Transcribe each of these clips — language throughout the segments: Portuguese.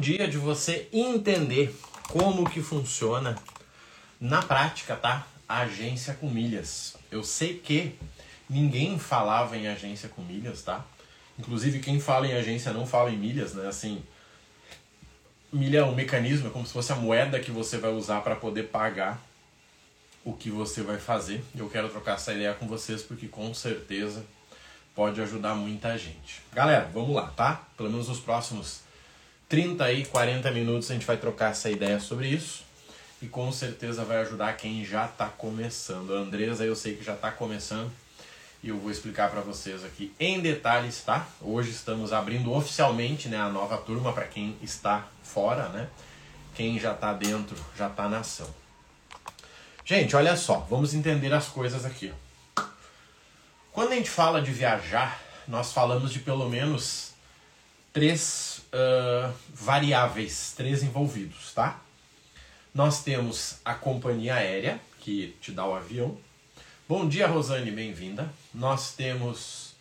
dia de você entender como que funciona na prática, tá? A agência com milhas. Eu sei que ninguém falava em agência com milhas, tá? Inclusive quem fala em agência não fala em milhas, né? Assim, milha é um mecanismo, é como se fosse a moeda que você vai usar para poder pagar o que você vai fazer. Eu quero trocar essa ideia com vocês porque com certeza pode ajudar muita gente. Galera, vamos lá, tá? Pelo menos nos próximos 30 e 40 minutos a gente vai trocar essa ideia sobre isso e com certeza vai ajudar quem já está começando. A Andresa eu sei que já está começando e eu vou explicar para vocês aqui em detalhes, tá? Hoje estamos abrindo oficialmente né, a nova turma para quem está fora, né? Quem já está dentro já está na ação. Gente, olha só, vamos entender as coisas aqui. Quando a gente fala de viajar, nós falamos de pelo menos três uh, variáveis, três envolvidos, tá? Nós temos a companhia aérea, que te dá o avião. Bom dia, Rosane, bem-vinda. Nós temos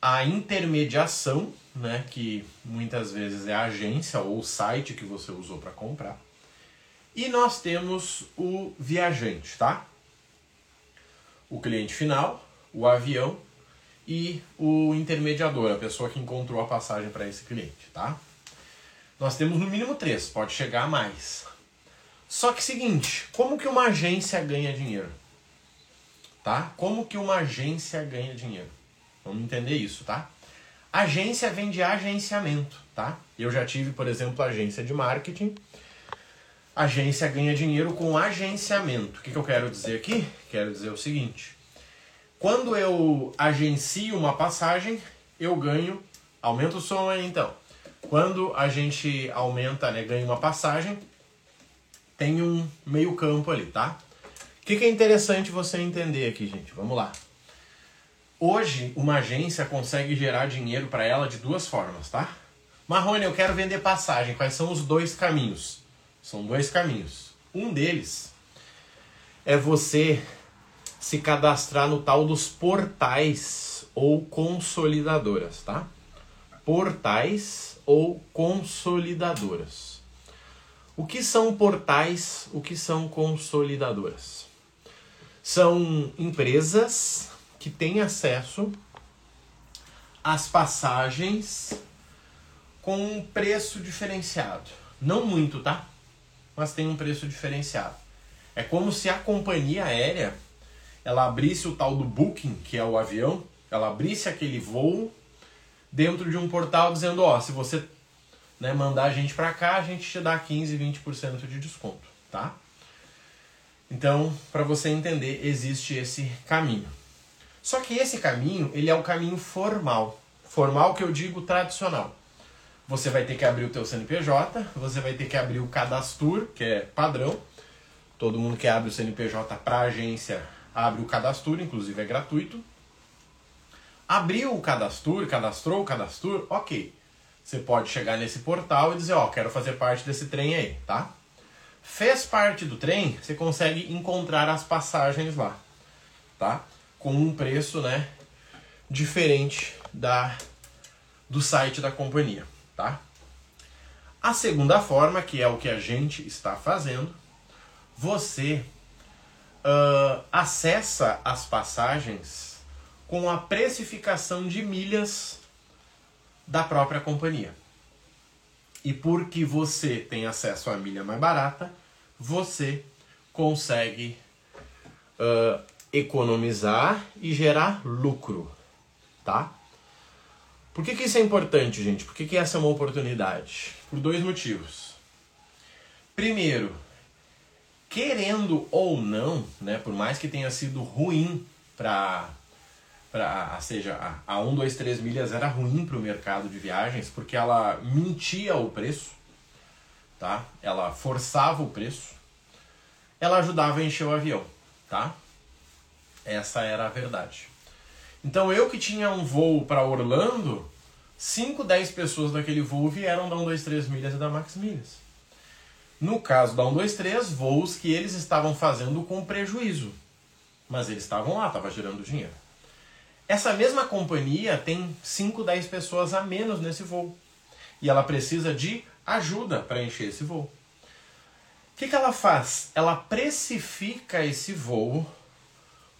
a intermediação, né, que muitas vezes é a agência ou o site que você usou para comprar. E nós temos o viajante, tá? O cliente final, o avião e o intermediador, a pessoa que encontrou a passagem para esse cliente, tá? Nós temos no mínimo três, pode chegar a mais. Só que seguinte, como que uma agência ganha dinheiro? Tá? Como que uma agência ganha dinheiro? Vamos entender isso, tá? Agência vem de agenciamento, tá? Eu já tive, por exemplo, agência de marketing. Agência ganha dinheiro com agenciamento. O que, que eu quero dizer aqui? Quero dizer o seguinte: quando eu agencio uma passagem, eu ganho. Aumenta o som aí então. Quando a gente aumenta, né, ganha uma passagem, tem um meio campo ali, tá? O que, que é interessante você entender aqui, gente? Vamos lá. Hoje, uma agência consegue gerar dinheiro para ela de duas formas, tá? Marrone, eu quero vender passagem. Quais são os dois caminhos? São dois caminhos. Um deles é você se cadastrar no tal dos portais ou consolidadoras, tá? Portais ou consolidadoras. O que são portais? O que são consolidadoras? São empresas que têm acesso às passagens com um preço diferenciado. Não muito, tá? Mas tem um preço diferenciado. É como se a companhia aérea ela abrisse o tal do booking, que é o avião, ela abrisse aquele voo dentro de um portal dizendo, ó, se você né, mandar a gente para cá, a gente te dá 15, 20% de desconto, tá? Então, para você entender, existe esse caminho. Só que esse caminho, ele é o caminho formal. Formal que eu digo tradicional. Você vai ter que abrir o teu CNPJ, você vai ter que abrir o Cadastur, que é padrão. Todo mundo que abre o CNPJ para agência abre o Cadastur, inclusive é gratuito. Abriu o Cadastur, cadastrou o Cadastur, ok. Você pode chegar nesse portal e dizer, ó, quero fazer parte desse trem aí, tá? Fez parte do trem, você consegue encontrar as passagens lá, tá? Com um preço, né, diferente da do site da companhia, tá? A segunda forma, que é o que a gente está fazendo, você uh, acessa as passagens com a precificação de milhas da própria companhia. E porque você tem acesso à milha mais barata, você consegue uh, economizar e gerar lucro, tá? Por que, que isso é importante, gente? Por que, que essa é uma oportunidade? Por dois motivos. Primeiro, querendo ou não, né, por mais que tenha sido ruim para pra, seja, a, a 1, 2, 3 milhas era ruim para o mercado de viagens porque ela mentia o preço, tá? Ela forçava o preço, ela ajudava a encher o avião, tá? Essa era a verdade. Então eu que tinha um voo para Orlando, 5, 10 pessoas daquele voo vieram da 1, 2, 3 milhas e da Max Milhas. No caso da 1, 2, 3, voos que eles estavam fazendo com prejuízo. Mas eles estavam lá, estava gerando dinheiro. Essa mesma companhia tem 5, 10 pessoas a menos nesse voo. E ela precisa de ajuda para encher esse voo. O que, que ela faz? Ela precifica esse voo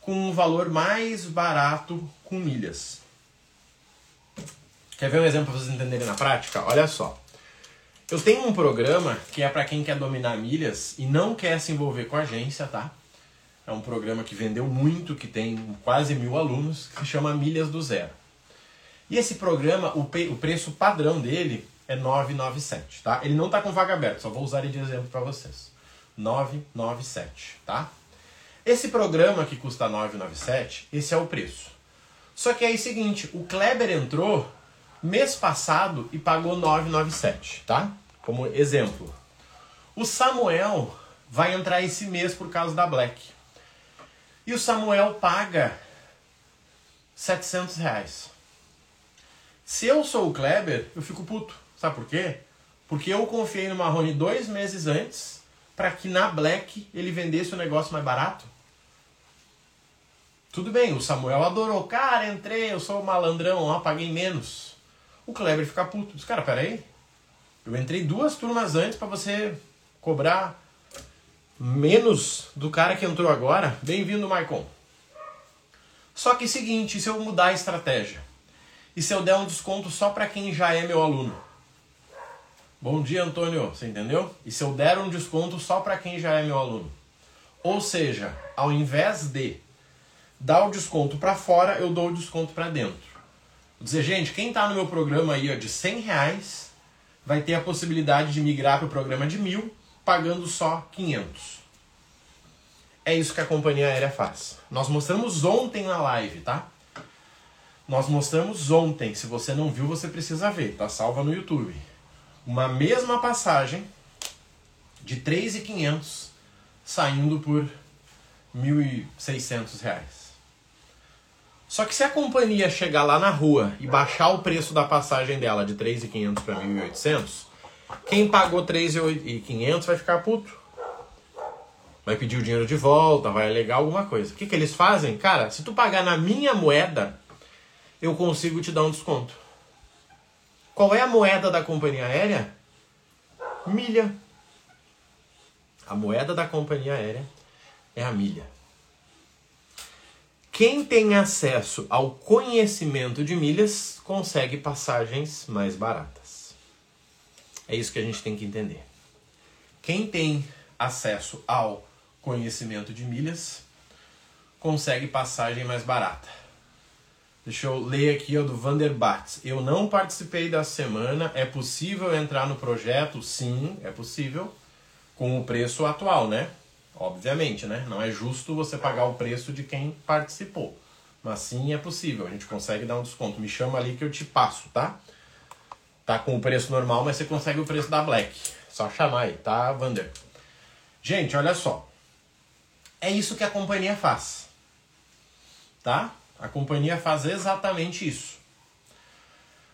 com um valor mais barato com milhas. Quer ver um exemplo para vocês entenderem na prática? Olha só. Eu tenho um programa que é para quem quer dominar milhas e não quer se envolver com agência, tá? É um programa que vendeu muito, que tem quase mil alunos, que chama Milhas do Zero. E esse programa, o, o preço padrão dele é 997, tá? Ele não está com vaga aberta, só vou usar ele de exemplo para vocês. 997, tá? Esse programa que custa 997, esse é o preço. Só que é o seguinte, o Kleber entrou mês passado e pagou 997, tá? Como exemplo. O Samuel vai entrar esse mês por causa da Black. E o Samuel paga 700 reais. Se eu sou o Kleber, eu fico puto. Sabe por quê? Porque eu confiei no Marrone dois meses antes para que na Black ele vendesse o negócio mais barato. Tudo bem, o Samuel adorou. Cara, entrei, eu sou malandrão, ó, paguei menos. O Kleber fica puto. Diz, cara, peraí. Eu entrei duas turmas antes para você cobrar menos do cara que entrou agora. Bem-vindo, Maicon. Só que seguinte, se eu mudar a estratégia? E se eu der um desconto só para quem já é meu aluno? Bom dia, Antônio. Você entendeu? E se eu der um desconto só para quem já é meu aluno? Ou seja, ao invés de dar o desconto para fora, eu dou o desconto para dentro. Vou dizer, gente, quem está no meu programa aí ó, de 100 reais vai ter a possibilidade de migrar para o programa de mil, pagando só 500. É isso que a companhia aérea faz. Nós mostramos ontem na live, tá? Nós mostramos ontem. Se você não viu, você precisa ver. Tá salva no YouTube. Uma mesma passagem de 3.500 saindo por 1.600 reais. Só que se a companhia chegar lá na rua e baixar o preço da passagem dela de 3.500 para 1.800, quem pagou 3.500 vai ficar puto. Vai pedir o dinheiro de volta, vai alegar alguma coisa. O que, que eles fazem? Cara, se tu pagar na minha moeda, eu consigo te dar um desconto. Qual é a moeda da companhia aérea? Milha. A moeda da companhia aérea é a milha. Quem tem acesso ao conhecimento de milhas consegue passagens mais baratas. É isso que a gente tem que entender. Quem tem acesso ao conhecimento de milhas consegue passagem mais barata. Deixa eu ler aqui o do Vanderbatz. Eu não participei da semana. É possível entrar no projeto? Sim, é possível. Com o preço atual, né? Obviamente, né? Não é justo você pagar o preço de quem participou. Mas sim é possível, a gente consegue dar um desconto. Me chama ali que eu te passo, tá? Tá com o preço normal, mas você consegue o preço da Black. Só chamar aí, tá, Vander? Gente, olha só. É isso que a companhia faz. Tá? A companhia faz exatamente isso.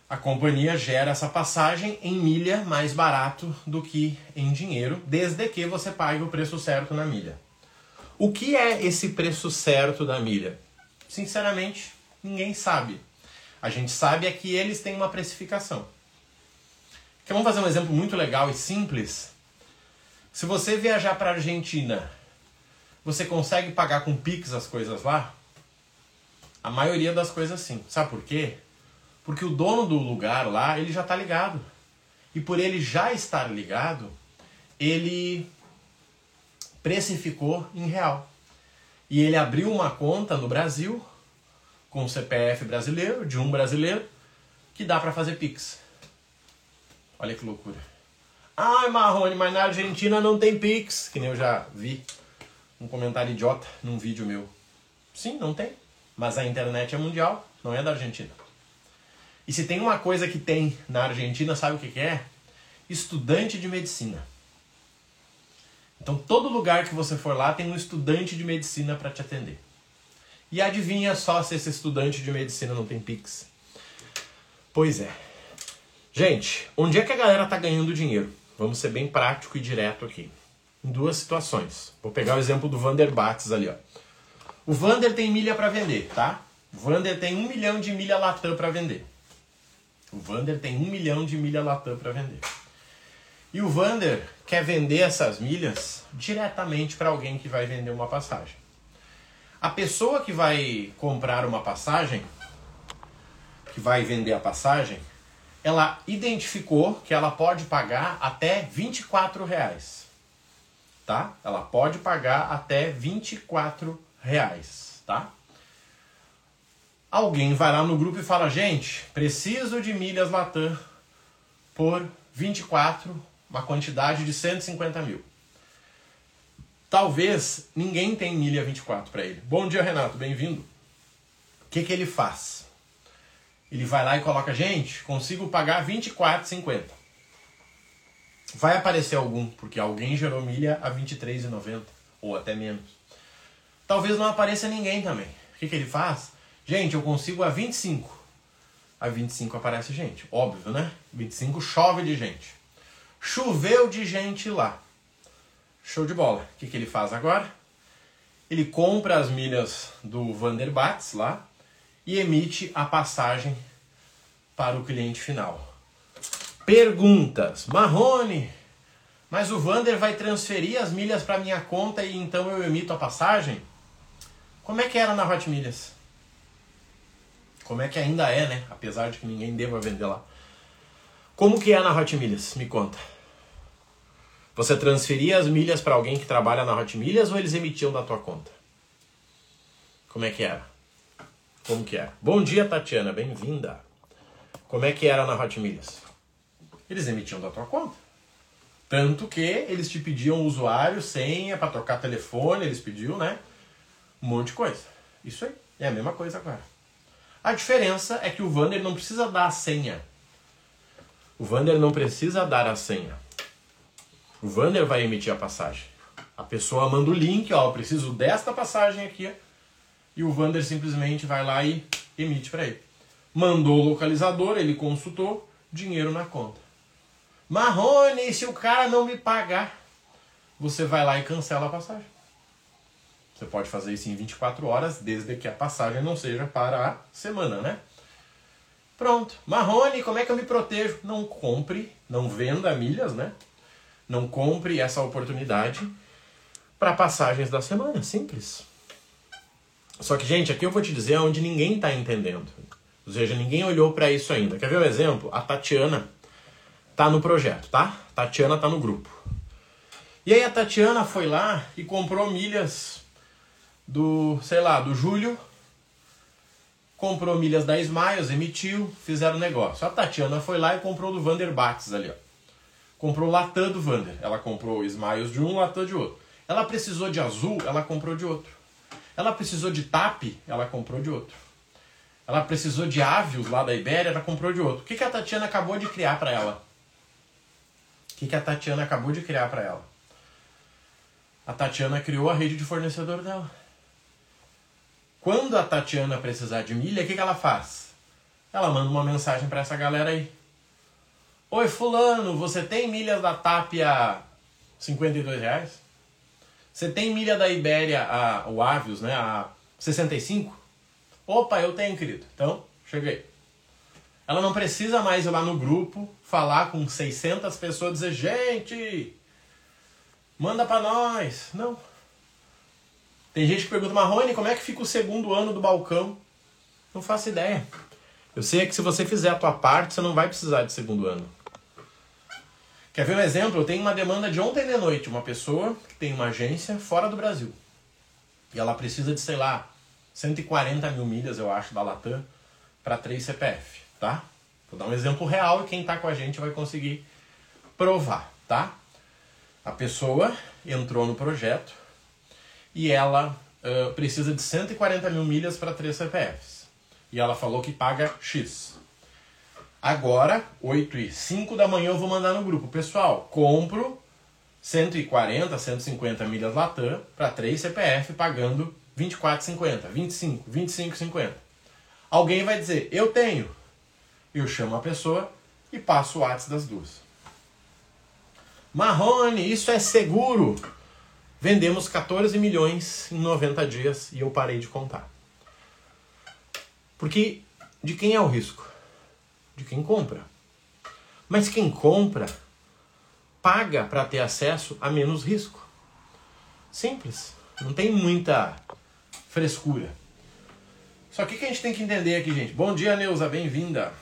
A companhia gera essa passagem em milha mais barato do que em dinheiro, desde que você pague o preço certo na milha. O que é esse preço certo da milha? Sinceramente, ninguém sabe. A gente sabe é que eles têm uma precificação. Então, vamos fazer um exemplo muito legal e simples. Se você viajar para a Argentina, você consegue pagar com Pix as coisas lá? A maioria das coisas sim. Sabe por quê? Porque o dono do lugar lá, ele já está ligado. E por ele já estar ligado, ele precificou em real. E ele abriu uma conta no Brasil, com o CPF brasileiro, de um brasileiro, que dá para fazer Pix. Olha que loucura. Ai, Marrone, mas na Argentina não tem Pix, que nem eu já vi um comentário idiota num vídeo meu. Sim, não tem. Mas a internet é mundial, não é da Argentina. E se tem uma coisa que tem na Argentina, sabe o que, que é? Estudante de medicina. Então, todo lugar que você for lá tem um estudante de medicina para te atender. E adivinha só se esse estudante de medicina não tem Pix? Pois é. Gente, onde é que a galera tá ganhando dinheiro? Vamos ser bem prático e direto aqui. Em duas situações. Vou pegar o exemplo do Vander Bates ali, ó. O Vander tem milha para vender, tá? O Vander tem um milhão de milha Latam para vender. O Vander tem um milhão de milha Latam para vender. E o Vander quer vender essas milhas diretamente para alguém que vai vender uma passagem. A pessoa que vai comprar uma passagem, que vai vender a passagem, ela identificou que ela pode pagar até 24 reais. Tá? Ela pode pagar até 24 reais, tá? Alguém vai lá no grupo e fala, gente, preciso de milhas Latam por 24, uma quantidade de 150 mil. Talvez ninguém tenha milha 24 para ele. Bom dia, Renato, bem-vindo. O que, que ele faz? Ele vai lá e coloca, gente, consigo pagar 24,50. Vai aparecer algum, porque alguém gerou milha a 23,90 ou até menos. Talvez não apareça ninguém também. O que, que ele faz? Gente, eu consigo a 25. A 25 aparece gente, óbvio, né? 25 chove de gente. Choveu de gente lá. Show de bola. O que, que ele faz agora? Ele compra as milhas do Vanderbats lá e emite a passagem para o cliente final. Perguntas. Marrone, mas o Vander vai transferir as milhas para minha conta e então eu emito a passagem? Como é que era na Hot Milhas? Como é que ainda é, né? Apesar de que ninguém deva vender lá. Como que é na Hot Milhas? Me conta. Você transferia as milhas para alguém que trabalha na Hot Milhas ou eles emitiam da tua conta? Como é que era? Como que é? Bom dia, Tatiana, bem-vinda. Como é que era na Hot Milhas? Eles emitiam da tua conta. Tanto que eles te pediam usuário, senha para trocar telefone, eles pediam, né? Um monte de coisa. Isso aí. É a mesma coisa agora. A diferença é que o Vander não precisa dar a senha. O Vander não precisa dar a senha. O Vander vai emitir a passagem. A pessoa manda o link, ó, preciso desta passagem aqui, e o Vander simplesmente vai lá e emite para ele. Mandou o localizador, ele consultou, dinheiro na conta. Marrone, se o cara não me pagar, você vai lá e cancela a passagem. Você pode fazer isso em 24 horas, desde que a passagem não seja para a semana, né? Pronto. Marrone, como é que eu me protejo? Não compre, não venda milhas, né? Não compre essa oportunidade para passagens da semana. Simples. Só que, gente, aqui eu vou te dizer onde ninguém está entendendo. Ou seja, ninguém olhou para isso ainda. Quer ver um exemplo? A Tatiana tá no projeto, tá? Tatiana tá no grupo. E aí a Tatiana foi lá e comprou milhas do, sei lá, do Júlio. Comprou milhas da Smiles, emitiu, fizeram negócio. A Tatiana foi lá e comprou do Vander Bates ali, ó. Comprou Latam do Vander. Ela comprou Smiles de um, Latam de outro. Ela precisou de azul, ela comprou de outro. Ela precisou de TAP, ela comprou de outro. Ela precisou de Avios lá da Ibéria, ela comprou de outro. O que, que a Tatiana acabou de criar para ela? O que, que a Tatiana acabou de criar para ela? A Tatiana criou a rede de fornecedor dela. Quando a Tatiana precisar de milha, o que, que ela faz? Ela manda uma mensagem para essa galera aí. Oi, fulano, você tem milhas da TAP a 52 reais? Você tem milha da Ibéria, a, o Avios, né, a 65? Opa, eu tenho, querido. Então, cheguei. Ela não precisa mais ir lá no grupo, falar com 600 pessoas, dizer, gente, manda para nós. Não. Tem gente que pergunta, Marrone, como é que fica o segundo ano do balcão? Não faço ideia. Eu sei que se você fizer a tua parte, você não vai precisar de segundo ano. Quer ver um exemplo? Eu tenho uma demanda de ontem de noite, uma pessoa que tem uma agência fora do Brasil. E ela precisa de, sei lá, 140 mil milhas, eu acho, da Latam para 3 CPF, tá? Vou dar um exemplo real e quem está com a gente vai conseguir provar, tá? A pessoa entrou no projeto e ela uh, precisa de 140 mil milhas para 3 CPFs. E ela falou que paga X. Agora, 8 e 5 da manhã eu vou mandar no grupo. Pessoal, compro 140, 150 milhas Latam para 3 CPF pagando 24,50, 25, 25,50. Alguém vai dizer, eu tenho. Eu chamo a pessoa e passo o WhatsApp das duas. Marrone, isso é seguro. Vendemos 14 milhões em 90 dias e eu parei de contar. Porque de quem é o risco? de quem compra. Mas quem compra paga para ter acesso a menos risco. Simples. Não tem muita frescura. Só que o que a gente tem que entender aqui, gente? Bom dia, Neuza, bem-vinda.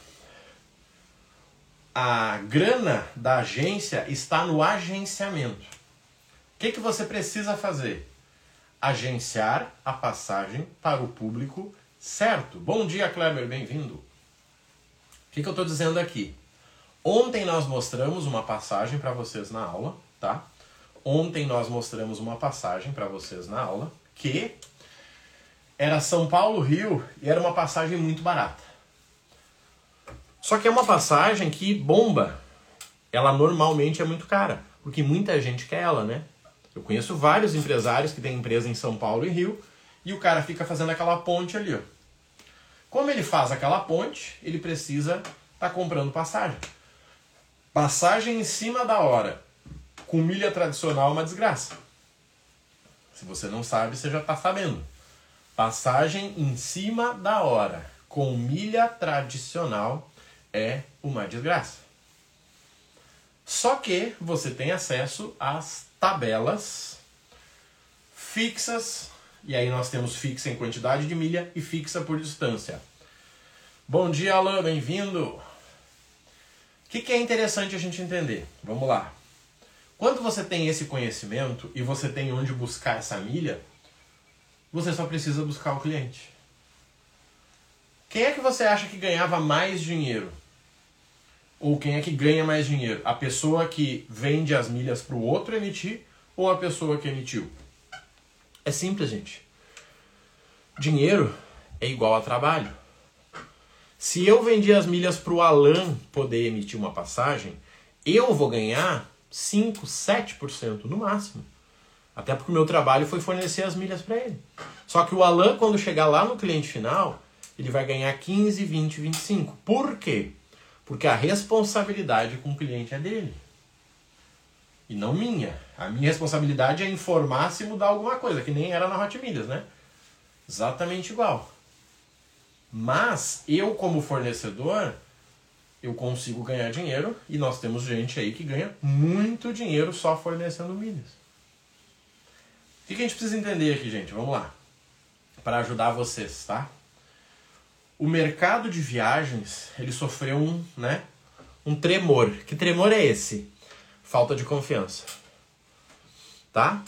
A grana da agência está no agenciamento. Que, que você precisa fazer? Agenciar a passagem para o público certo. Bom dia, Kleber, bem-vindo. O que, que eu estou dizendo aqui? Ontem nós mostramos uma passagem para vocês na aula, tá? Ontem nós mostramos uma passagem para vocês na aula que era São Paulo Rio e era uma passagem muito barata. Só que é uma passagem que bomba. Ela normalmente é muito cara, porque muita gente quer ela, né? Eu conheço vários empresários que têm empresa em São Paulo e Rio e o cara fica fazendo aquela ponte ali, ó. Como ele faz aquela ponte, ele precisa estar tá comprando passagem. Passagem em cima da hora, com milha tradicional, é uma desgraça. Se você não sabe, você já está sabendo. Passagem em cima da hora, com milha tradicional, é uma desgraça. Só que você tem acesso às tabelas fixas, e aí nós temos fixa em quantidade de milha e fixa por distância. Bom dia, Alain, bem-vindo. O que, que é interessante a gente entender? Vamos lá. Quando você tem esse conhecimento e você tem onde buscar essa milha, você só precisa buscar o cliente. Quem é que você acha que ganhava mais dinheiro? Ou quem é que ganha mais dinheiro? A pessoa que vende as milhas para o outro emitir ou a pessoa que emitiu? É simples, gente. Dinheiro é igual a trabalho. Se eu vendi as milhas para o Alan poder emitir uma passagem, eu vou ganhar 5, 7% no máximo. Até porque o meu trabalho foi fornecer as milhas para ele. Só que o Alan, quando chegar lá no cliente final, ele vai ganhar 15, 20, 25. Por quê? Porque a responsabilidade com o cliente é dele. E não minha. A minha responsabilidade é informar se mudar alguma coisa, que nem era na Hot Milhas, né? Exatamente igual. Mas eu, como fornecedor, eu consigo ganhar dinheiro e nós temos gente aí que ganha muito dinheiro só fornecendo milhas. O que a gente precisa entender aqui, gente? Vamos lá. Para ajudar vocês, tá? O mercado de viagens, ele sofreu um, né, um tremor. Que tremor é esse? Falta de confiança. Tá?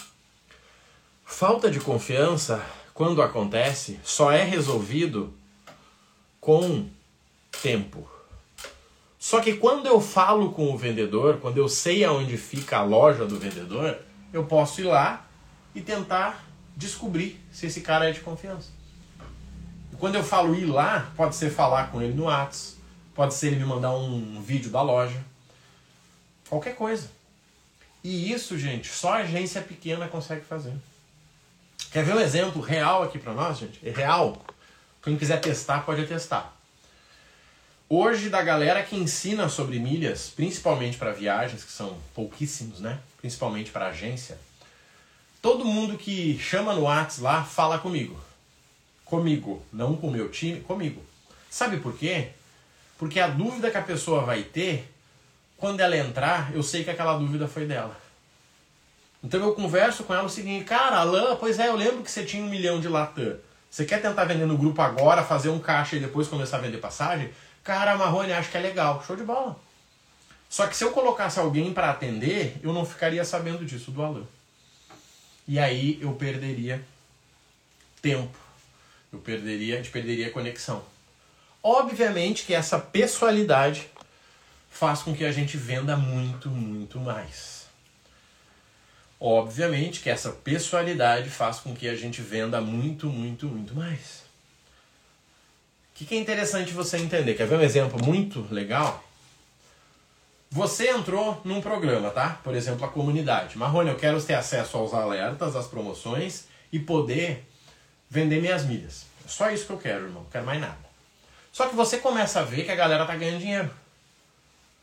Falta de confiança, quando acontece, só é resolvido com tempo só que quando eu falo com o vendedor, quando eu sei aonde fica a loja do vendedor, eu posso ir lá e tentar descobrir se esse cara é de confiança. Quando eu falo ir lá, pode ser falar com ele no Whats, pode ser ele me mandar um vídeo da loja, qualquer coisa. E isso, gente, só agência pequena consegue fazer. Quer ver um exemplo real aqui para nós, gente? É real. Quem quiser testar, pode testar. Hoje, da galera que ensina sobre milhas, principalmente para viagens, que são pouquíssimos, né? Principalmente para agência, todo mundo que chama no Whats lá fala comigo. Comigo, não com o meu time, comigo. Sabe por quê? Porque a dúvida que a pessoa vai ter, quando ela entrar, eu sei que aquela dúvida foi dela. Então eu converso com ela o seguinte, cara, Alain, pois é, eu lembro que você tinha um milhão de Latam. Você quer tentar vender no grupo agora, fazer um caixa e depois começar a vender passagem? Cara, Marrone, acho que é legal. Show de bola. Só que se eu colocasse alguém para atender, eu não ficaria sabendo disso do Alan. E aí eu perderia tempo. Eu perderia, a gente perderia conexão. Obviamente que essa pessoalidade faz com que a gente venda muito, muito mais. Obviamente que essa pessoalidade faz com que a gente venda muito, muito, muito mais. O que, que é interessante você entender? Quer ver um exemplo muito legal? Você entrou num programa, tá? Por exemplo, a comunidade. Marrone, eu quero ter acesso aos alertas, às promoções e poder vender minhas milhas. É só isso que eu quero, irmão. Não quero mais nada. Só que você começa a ver que a galera tá ganhando dinheiro.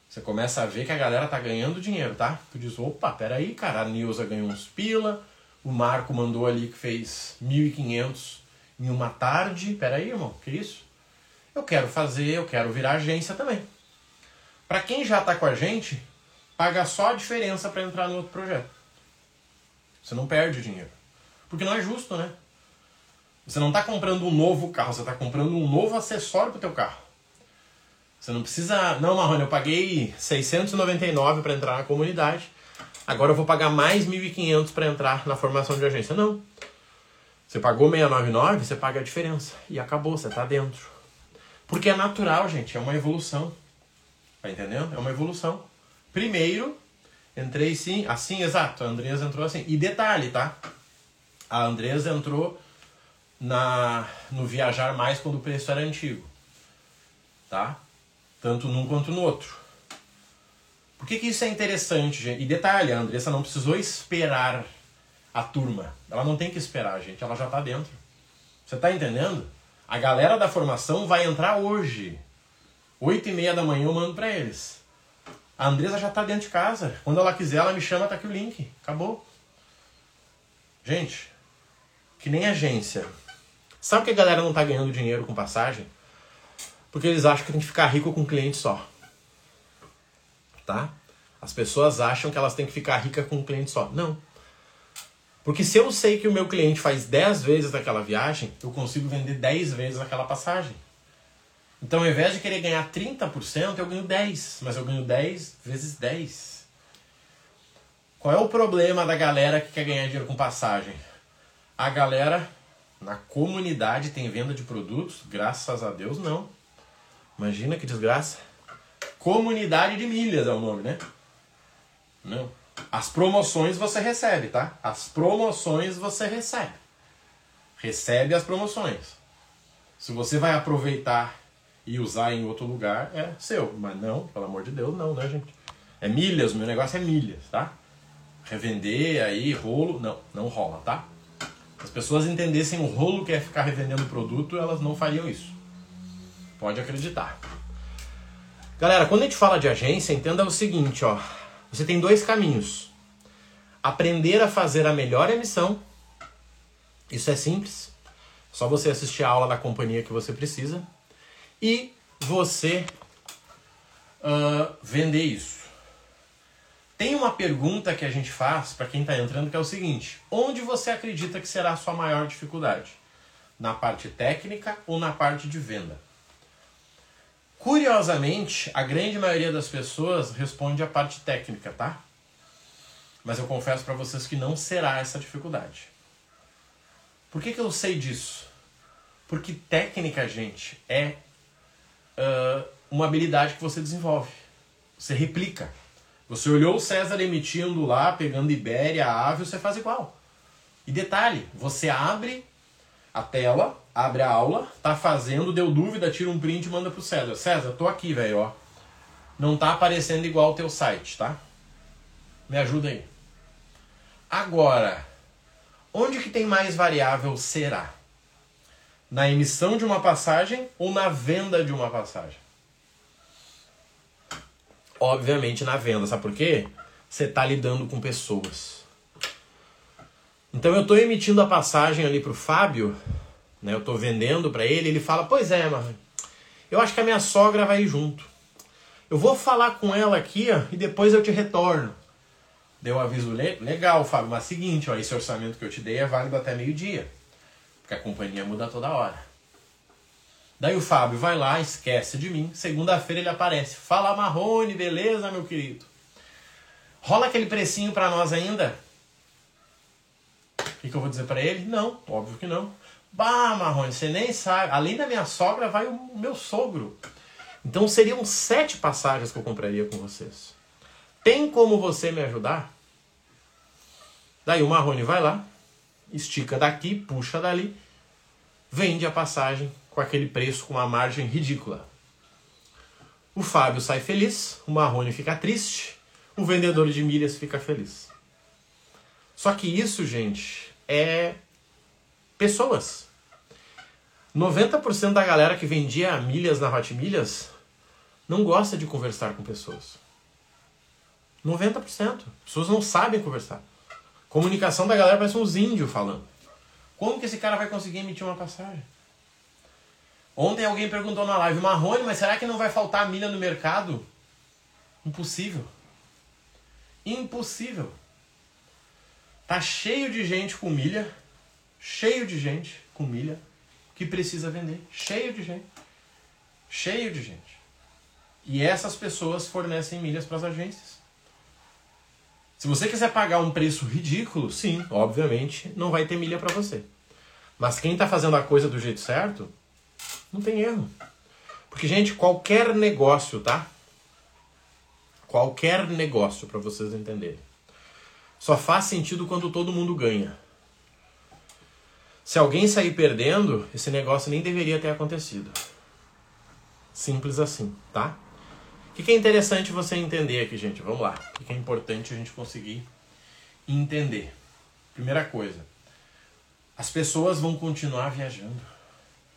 Você começa a ver que a galera tá ganhando dinheiro, tá? Tu diz, opa, peraí, cara, a Nilza ganhou uns pila, o Marco mandou ali que fez 1.500 em uma tarde. Peraí, irmão, que isso? Eu quero fazer, eu quero virar agência também. Para quem já está com a gente, paga só a diferença para entrar no outro projeto. Você não perde dinheiro. Porque não é justo, né? Você não está comprando um novo carro, você está comprando um novo acessório para o teu carro. Você não precisa. Não, Marrone, eu paguei 699 para entrar na comunidade. Agora eu vou pagar mais 1.500 para entrar na formação de agência. Não. Você pagou 699, você paga a diferença. E acabou, você está dentro. Porque é natural, gente, é uma evolução. Tá entendendo? É uma evolução. Primeiro, entrei sim, assim, exato, a Andresa entrou assim. E detalhe, tá? A Andresa entrou na no Viajar Mais quando o preço era antigo. Tá? Tanto num quanto no outro. Por que, que isso é interessante, gente? E detalhe, a Andressa não precisou esperar a turma. Ela não tem que esperar, gente. Ela já está dentro. Você está entendendo? A galera da formação vai entrar hoje. Oito e meia da manhã eu mando para eles. A Andresa já está dentro de casa. Quando ela quiser, ela me chama, tá aqui o link. Acabou. Gente, que nem agência. Sabe que a galera não tá ganhando dinheiro com passagem? Porque eles acham que tem que ficar rico com um cliente só. Tá? As pessoas acham que elas têm que ficar ricas com um cliente só. Não. Porque se eu sei que o meu cliente faz 10 vezes aquela viagem, eu consigo vender 10 vezes aquela passagem. Então, ao invés de querer ganhar 30%, eu ganho 10. Mas eu ganho 10 vezes 10. Qual é o problema da galera que quer ganhar dinheiro com passagem? A galera na comunidade tem venda de produtos? Graças a Deus, não. Imagina que desgraça. Comunidade de milhas é o nome, né? Não. As promoções você recebe, tá? As promoções você recebe. Recebe as promoções. Se você vai aproveitar e usar em outro lugar, é seu. Mas não, pelo amor de Deus, não, né, gente? É milhas, meu negócio é milhas, tá? Revender aí, rolo, não, não rola, tá? As pessoas entendessem o rolo que é ficar revendendo produto, elas não fariam isso. Pode acreditar. Galera, quando a gente fala de agência, entenda o seguinte, ó. Você tem dois caminhos. Aprender a fazer a melhor emissão. Isso é simples. Só você assistir a aula da companhia que você precisa. E você uh, vender isso. Tem uma pergunta que a gente faz para quem está entrando que é o seguinte: onde você acredita que será a sua maior dificuldade? Na parte técnica ou na parte de venda? Curiosamente, a grande maioria das pessoas responde a parte técnica, tá? Mas eu confesso para vocês que não será essa dificuldade. Por que, que eu sei disso? Porque técnica, gente, é uh, uma habilidade que você desenvolve. Você replica. Você olhou o César emitindo lá, pegando Ibéria, Ave, você faz igual. E detalhe, você abre a tela, abre a aula, tá fazendo, deu dúvida, tira um print e manda pro César. César, tô aqui, velho, ó. Não tá aparecendo igual o teu site, tá? Me ajuda aí. Agora, onde que tem mais variável será? Na emissão de uma passagem ou na venda de uma passagem? Obviamente, na venda. Sabe por quê? Você está lidando com pessoas. Então eu estou emitindo a passagem ali para o Fábio, né? eu estou vendendo para ele, ele fala, pois é, mas eu acho que a minha sogra vai ir junto. Eu vou falar com ela aqui ó, e depois eu te retorno. Deu aviso legal, Fábio, mas seguinte, ó, esse orçamento que eu te dei é válido até meio-dia. Porque a companhia muda toda hora. Daí o Fábio vai lá, esquece de mim. Segunda-feira ele aparece. Fala Marrone, beleza, meu querido? Rola aquele precinho para nós ainda? O que, que eu vou dizer para ele? Não, óbvio que não. Bah, Marrone, você nem sabe. Além da minha sogra, vai o meu sogro. Então seriam sete passagens que eu compraria com vocês. Tem como você me ajudar? Daí o Marrone vai lá, estica daqui, puxa dali, vende a passagem com aquele preço com uma margem ridícula. O Fábio sai feliz, o Marrone fica triste, o vendedor de milhas fica feliz. Só que isso, gente, é pessoas. 90% da galera que vendia milhas na Hot Milhas não gosta de conversar com pessoas. 90%. Pessoas não sabem conversar. Comunicação da galera parece uns índios falando. Como que esse cara vai conseguir emitir uma passagem? Ontem alguém perguntou na live, Marrone, mas será que não vai faltar milha no mercado? Impossível. Impossível. Tá cheio de gente com milha, cheio de gente com milha que precisa vender, cheio de gente. Cheio de gente. E essas pessoas fornecem milhas para as agências. Se você quiser pagar um preço ridículo, sim, obviamente, não vai ter milha para você. Mas quem está fazendo a coisa do jeito certo, não tem erro. Porque, gente, qualquer negócio, tá? Qualquer negócio, para vocês entenderem, só faz sentido quando todo mundo ganha. Se alguém sair perdendo, esse negócio nem deveria ter acontecido. Simples assim, tá? O que é interessante você entender aqui, gente? Vamos lá. O que é importante a gente conseguir entender? Primeira coisa, as pessoas vão continuar viajando.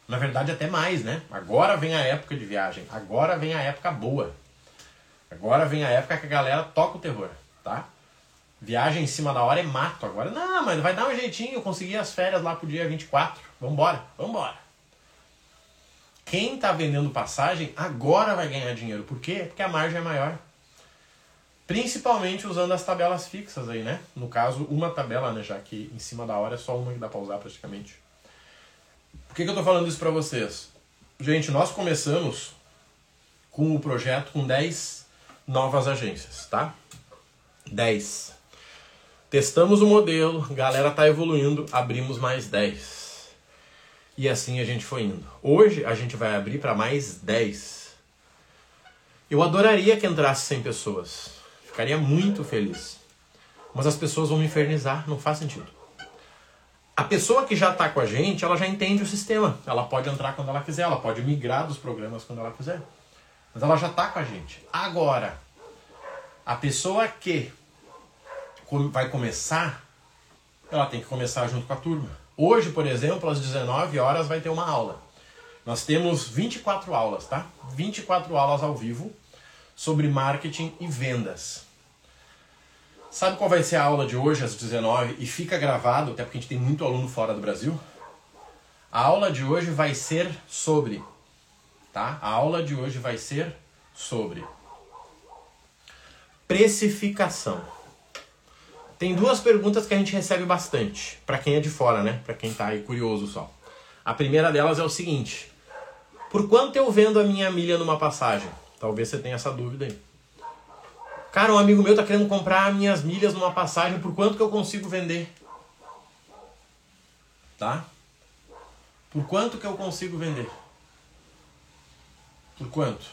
Na verdade, até mais, né? Agora vem a época de viagem. Agora vem a época boa. Agora vem a época que a galera toca o terror, tá? Viagem em cima da hora é mato agora. Não, mas vai dar um jeitinho. Eu consegui as férias lá pro dia 24. Vambora, vambora. Quem tá vendendo passagem agora vai ganhar dinheiro. Por quê? Porque a margem é maior. Principalmente usando as tabelas fixas aí, né? No caso, uma tabela, né? Já que em cima da hora é só uma que dá pra usar praticamente. Que, que eu tô falando isso pra vocês? Gente, nós começamos com o projeto com 10 novas agências, tá? 10. Testamos o modelo, galera tá evoluindo, abrimos mais 10. E assim a gente foi indo. Hoje a gente vai abrir para mais 10. Eu adoraria que entrasse 100 pessoas. Ficaria muito feliz. Mas as pessoas vão me infernizar, não faz sentido. A pessoa que já está com a gente, ela já entende o sistema. Ela pode entrar quando ela quiser, ela pode migrar dos programas quando ela quiser. Mas ela já está com a gente. Agora, a pessoa que vai começar, ela tem que começar junto com a turma. Hoje, por exemplo, às 19 horas vai ter uma aula. Nós temos 24 aulas, tá? 24 aulas ao vivo sobre marketing e vendas. Sabe qual vai ser a aula de hoje às 19 e fica gravado, até porque a gente tem muito aluno fora do Brasil? A aula de hoje vai ser sobre, tá? A aula de hoje vai ser sobre precificação. Tem duas perguntas que a gente recebe bastante, para quem é de fora, né? Para quem tá aí curioso só. A primeira delas é o seguinte: Por quanto eu vendo a minha milha numa passagem? Talvez você tenha essa dúvida aí. Cara, um amigo meu tá querendo comprar minhas milhas numa passagem, por quanto que eu consigo vender? Tá? Por quanto que eu consigo vender? Por quanto?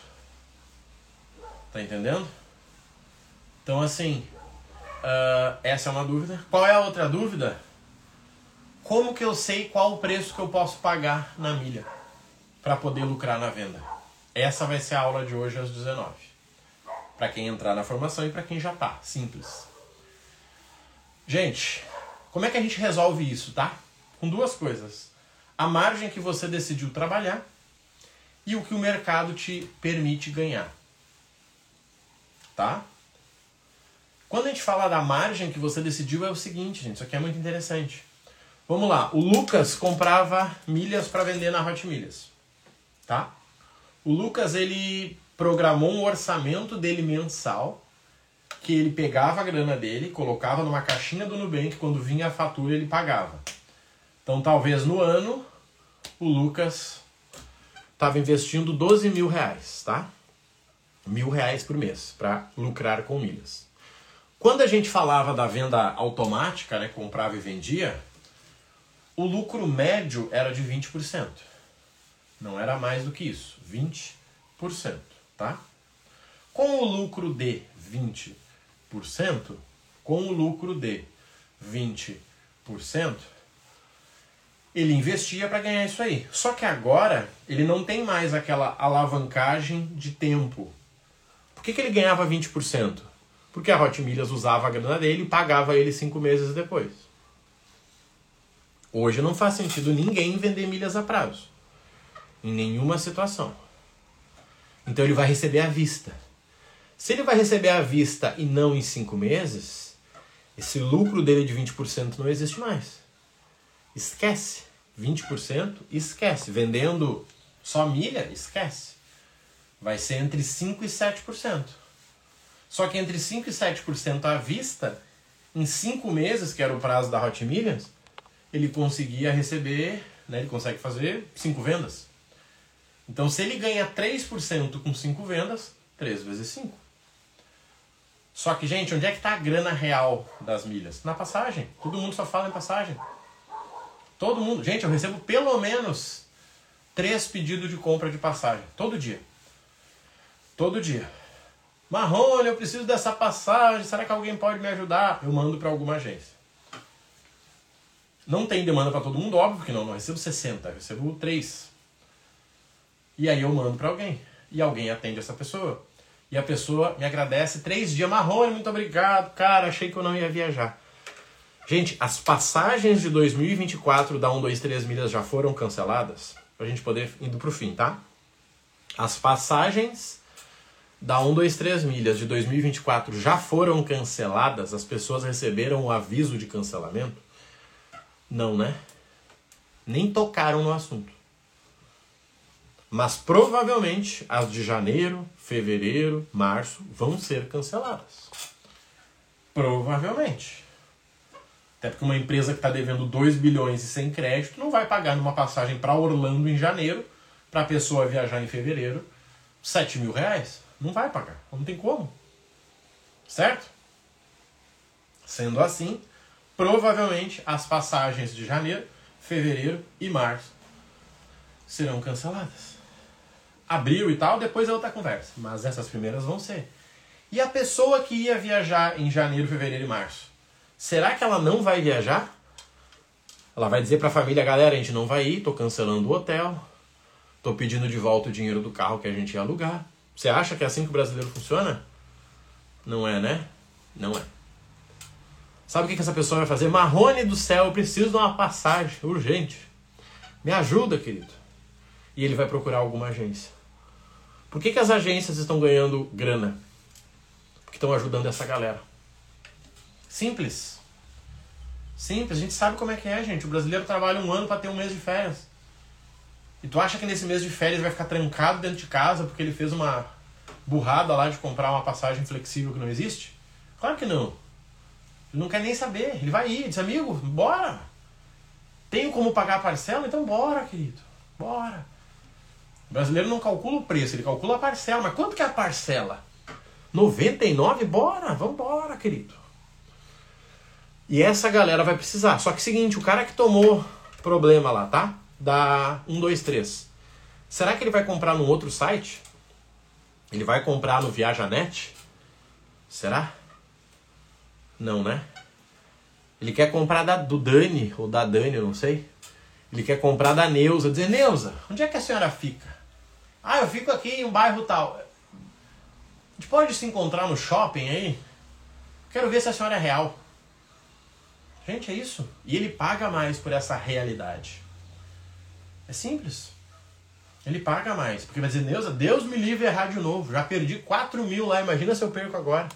Tá entendendo? Então, assim, uh, essa é uma dúvida. Qual é a outra dúvida? Como que eu sei qual o preço que eu posso pagar na milha para poder lucrar na venda? Essa vai ser a aula de hoje às 19. Para quem entrar na formação e para quem já tá, simples. Gente, como é que a gente resolve isso, tá? Com duas coisas. A margem que você decidiu trabalhar e o que o mercado te permite ganhar. Tá? Quando a gente fala da margem que você decidiu, é o seguinte, gente, isso aqui é muito interessante. Vamos lá, o Lucas comprava milhas para vender na Hot Milhas, tá? O Lucas, ele programou um orçamento dele mensal, que ele pegava a grana dele, colocava numa caixinha do Nubank, quando vinha a fatura ele pagava. Então talvez no ano, o Lucas estava investindo 12 mil reais, tá? Mil reais por mês, para lucrar com milhas. Quando a gente falava da venda automática, né, comprava e vendia, o lucro médio era de 20%. Não era mais do que isso, 20%, tá? Com o lucro de 20%, com o lucro de 20%, ele investia para ganhar isso aí. Só que agora ele não tem mais aquela alavancagem de tempo. Por que, que ele ganhava 20%? Porque a Hot Milhas usava a grana dele e pagava ele cinco meses depois. Hoje não faz sentido ninguém vender milhas a prazo. Em nenhuma situação. Então ele vai receber à vista. Se ele vai receber à vista e não em cinco meses, esse lucro dele de 20% não existe mais. Esquece. 20% esquece. Vendendo só milha, esquece. Vai ser entre 5% e 7%. Só que entre 5% e 7% à vista, em 5 meses, que era o prazo da Hot Millions, ele conseguia receber, né, ele consegue fazer 5 vendas. Então, se ele ganha 3% com 5 vendas, 3 vezes 5. Só que, gente, onde é que está a grana real das milhas? Na passagem. Todo mundo só fala em passagem. Todo mundo. Gente, eu recebo pelo menos três pedidos de compra de passagem. Todo dia. Todo dia. Marrone, eu preciso dessa passagem. Será que alguém pode me ajudar? Eu mando para alguma agência. Não tem demanda para todo mundo, óbvio que não. Não recebo 60, eu recebo 3. E aí eu mando para alguém. E alguém atende essa pessoa. E a pessoa me agradece três dias. Marrone, muito obrigado. Cara, achei que eu não ia viajar. Gente, as passagens de 2024 da 1, 2, 3 milhas já foram canceladas. Pra gente poder indo pro fim, tá? As passagens da 1, 2, 3 milhas de 2024 já foram canceladas. As pessoas receberam o aviso de cancelamento? Não, né? Nem tocaram no assunto. Mas provavelmente as de janeiro, fevereiro, março vão ser canceladas. Provavelmente. Até porque uma empresa que está devendo 2 bilhões e sem crédito não vai pagar numa passagem para Orlando em janeiro, para a pessoa viajar em fevereiro, 7 mil reais. Não vai pagar. Não tem como. Certo? Sendo assim, provavelmente as passagens de janeiro, fevereiro e março serão canceladas. Abril e tal, depois é outra conversa. Mas essas primeiras vão ser. E a pessoa que ia viajar em janeiro, fevereiro e março? Será que ela não vai viajar? Ela vai dizer para a família, galera, a gente não vai ir, tô cancelando o hotel, tô pedindo de volta o dinheiro do carro que a gente ia alugar. Você acha que é assim que o brasileiro funciona? Não é, né? Não é. Sabe o que, que essa pessoa vai fazer? Marrone do céu, eu preciso de uma passagem urgente. Me ajuda, querido. E ele vai procurar alguma agência. Por que, que as agências estão ganhando grana? Porque estão ajudando essa galera. Simples. Simples. A gente sabe como é que é, gente. O brasileiro trabalha um ano para ter um mês de férias. E tu acha que nesse mês de férias vai ficar trancado dentro de casa porque ele fez uma burrada lá de comprar uma passagem flexível que não existe? Claro que não. Ele não quer nem saber. Ele vai ir, diz, amigo, bora. Tenho como pagar a parcela? Então bora, querido. Bora. O brasileiro não calcula o preço, ele calcula a parcela. Mas quanto que é a parcela? 99? Bora, vambora, querido. E essa galera vai precisar. Só que seguinte, o cara que tomou problema lá, tá? Da 123. Será que ele vai comprar num outro site? Ele vai comprar no Viajanet? Será? Não, né? Ele quer comprar da, do Dani, ou da Dani, eu não sei. Ele quer comprar da Neuza. Dizer, Neuza, onde é que a senhora fica? Ah, eu fico aqui em um bairro tal. A gente pode se encontrar no shopping aí? Quero ver se a senhora é real. Gente, é isso. E ele paga mais por essa realidade. É simples. Ele paga mais. Porque vai dizer, Neuza, Deus me livre errar de novo. Já perdi 4 mil lá, imagina se eu perco agora.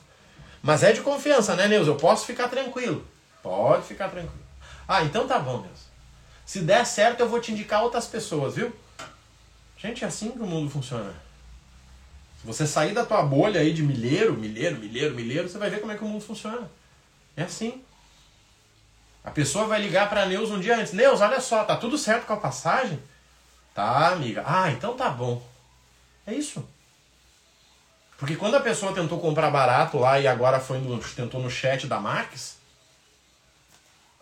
Mas é de confiança, né, Neuza? Eu posso ficar tranquilo. Pode ficar tranquilo. Ah, então tá bom, Neuza. Se der certo, eu vou te indicar outras pessoas, viu? Gente, é assim que o mundo funciona. Se você sair da tua bolha aí de milheiro, milheiro, milheiro, milheiro, você vai ver como é que o mundo funciona. É assim. A pessoa vai ligar para Neus um dia antes. Neus, olha só, tá tudo certo com a passagem? Tá, amiga. Ah, então tá bom. É isso. Porque quando a pessoa tentou comprar barato lá e agora foi no, tentou no chat da Max,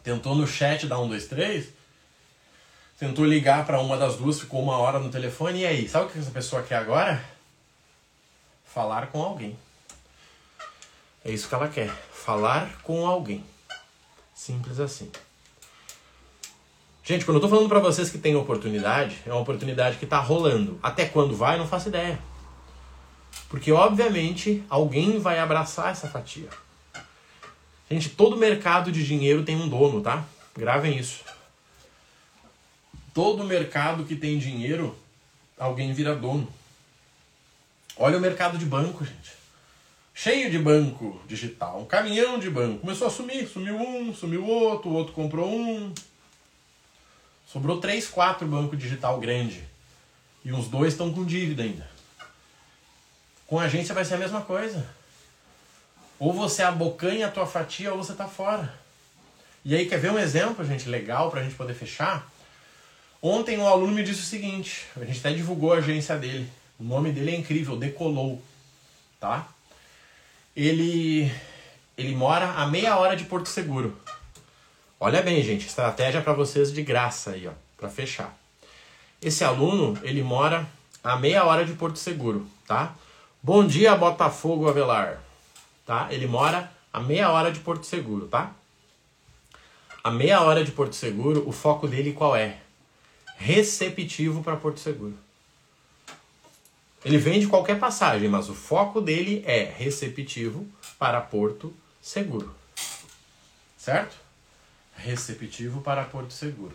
tentou no chat da 123, tentou ligar para uma das duas, ficou uma hora no telefone, e aí? Sabe o que essa pessoa quer agora? Falar com alguém. É isso que ela quer. Falar com alguém. Simples assim. Gente, quando eu tô falando para vocês que tem oportunidade, é uma oportunidade que tá rolando. Até quando vai, não faço ideia. Porque obviamente alguém vai abraçar essa fatia. Gente, todo mercado de dinheiro tem um dono, tá? Gravem isso. Todo mercado que tem dinheiro, alguém vira dono. Olha o mercado de banco, gente cheio de banco digital, um caminhão de banco. Começou a sumir, sumiu um, sumiu outro, o outro comprou um. Sobrou três, quatro bancos digital grande. E uns dois estão com dívida ainda. Com agência vai ser a mesma coisa. Ou você abocanha a tua fatia ou você tá fora. E aí, quer ver um exemplo, gente, legal pra gente poder fechar? Ontem um aluno me disse o seguinte, a gente até divulgou a agência dele. O nome dele é incrível, Decolou, tá? Ele ele mora a meia hora de Porto Seguro. Olha bem, gente, estratégia para vocês de graça aí, ó, para fechar. Esse aluno, ele mora a meia hora de Porto Seguro, tá? Bom dia, Botafogo Avelar. Tá? Ele mora a meia hora de Porto Seguro, tá? A meia hora de Porto Seguro, o foco dele qual é? Receptivo para Porto Seguro. Ele vende qualquer passagem, mas o foco dele é receptivo para Porto Seguro. Certo? Receptivo para Porto Seguro.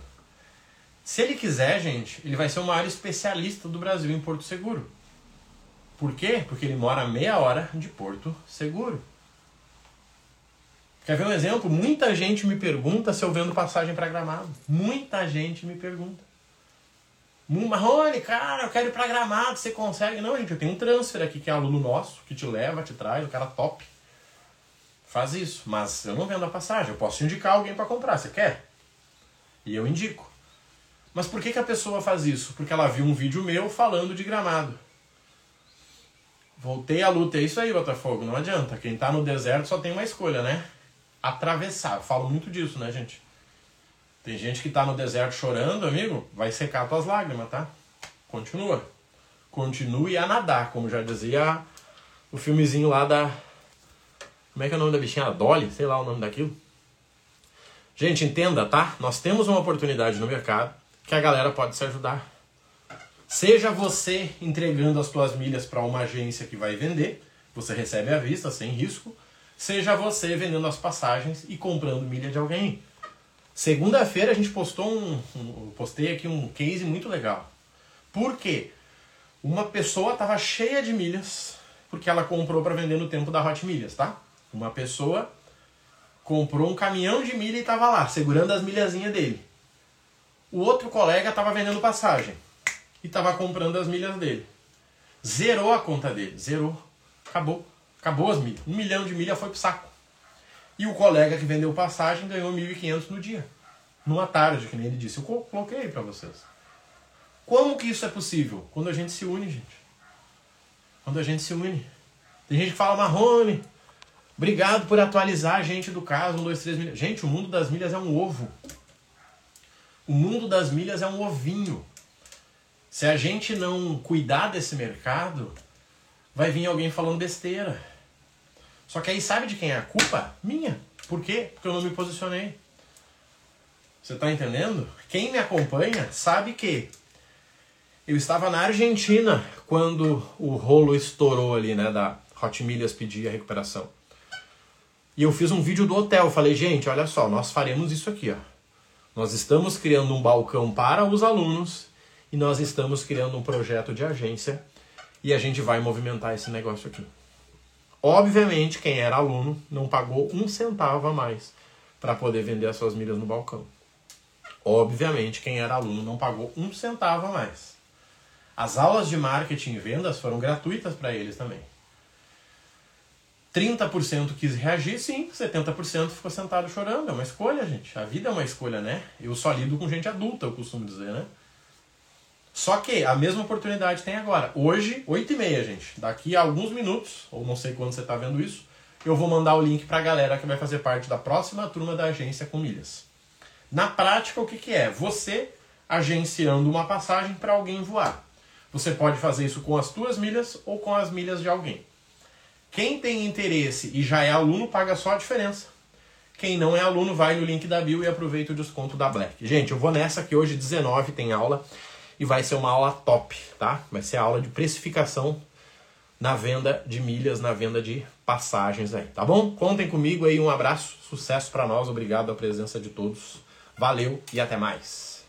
Se ele quiser, gente, ele vai ser o maior especialista do Brasil em Porto Seguro. Por quê? Porque ele mora meia hora de Porto Seguro. Quer ver um exemplo? Muita gente me pergunta se eu vendo passagem para Gramado. Muita gente me pergunta. Marrone, cara, eu quero ir pra Gramado, você consegue? Não, gente, eu tenho um transfer aqui que é aluno nosso, que te leva, te traz, o cara top. Faz isso, mas eu não vendo a passagem, eu posso indicar alguém para comprar, você quer? E eu indico. Mas por que, que a pessoa faz isso? Porque ela viu um vídeo meu falando de Gramado. Voltei à luta, é isso aí, Botafogo, não adianta. Quem tá no deserto só tem uma escolha, né? Atravessar. Eu falo muito disso, né, gente? Tem gente que tá no deserto chorando, amigo, vai secar tuas lágrimas, tá? Continua. Continue a nadar, como já dizia o filmezinho lá da. Como é que é o nome da bichinha? A Dolly? Sei lá o nome daquilo. Gente, entenda, tá? Nós temos uma oportunidade no mercado que a galera pode se ajudar. Seja você entregando as suas milhas para uma agência que vai vender, você recebe à vista, sem risco. Seja você vendendo as passagens e comprando milha de alguém. Segunda-feira a gente postou um, um, postei aqui um case muito legal. Por quê? Uma pessoa estava cheia de milhas porque ela comprou para vender no tempo da Hot Milhas, tá? Uma pessoa comprou um caminhão de milha e estava lá, segurando as milhazinhas dele. O outro colega estava vendendo passagem e estava comprando as milhas dele. Zerou a conta dele, zerou. Acabou. Acabou as milhas. Um milhão de milha foi pro saco. E o colega que vendeu passagem ganhou 1.500 no dia. Numa tarde, que nem ele disse. Eu coloquei para vocês. Como que isso é possível? Quando a gente se une, gente. Quando a gente se une. Tem gente que fala, Marrone, obrigado por atualizar a gente do caso 1, 2, 3 milhas. Gente, o mundo das milhas é um ovo. O mundo das milhas é um ovinho. Se a gente não cuidar desse mercado, vai vir alguém falando besteira. Só que aí sabe de quem é a culpa? Minha. Por quê? Porque eu não me posicionei. Você está entendendo? Quem me acompanha sabe que eu estava na Argentina quando o rolo estourou ali, né, da Hot Milhas pedir a recuperação. E eu fiz um vídeo do hotel, falei, gente, olha só, nós faremos isso aqui, ó. Nós estamos criando um balcão para os alunos e nós estamos criando um projeto de agência e a gente vai movimentar esse negócio aqui. Obviamente, quem era aluno não pagou um centavo a mais para poder vender as suas milhas no balcão. Obviamente, quem era aluno não pagou um centavo a mais. As aulas de marketing e vendas foram gratuitas para eles também. 30% quis reagir, sim, 70% ficou sentado chorando. É uma escolha, gente. A vida é uma escolha, né? Eu só lido com gente adulta, eu costumo dizer, né? Só que a mesma oportunidade tem agora. Hoje, 8h30, gente. Daqui a alguns minutos, ou não sei quando você está vendo isso, eu vou mandar o link para a galera que vai fazer parte da próxima turma da agência com milhas. Na prática, o que, que é? Você agenciando uma passagem para alguém voar. Você pode fazer isso com as suas milhas ou com as milhas de alguém. Quem tem interesse e já é aluno paga só a diferença. Quem não é aluno vai no link da bio e aproveita o desconto da Black. Gente, eu vou nessa que hoje 19 tem aula e vai ser uma aula top, tá? Vai ser a aula de precificação na venda de milhas, na venda de passagens aí, tá bom? Contem comigo aí, um abraço, sucesso para nós, obrigado a presença de todos. Valeu e até mais.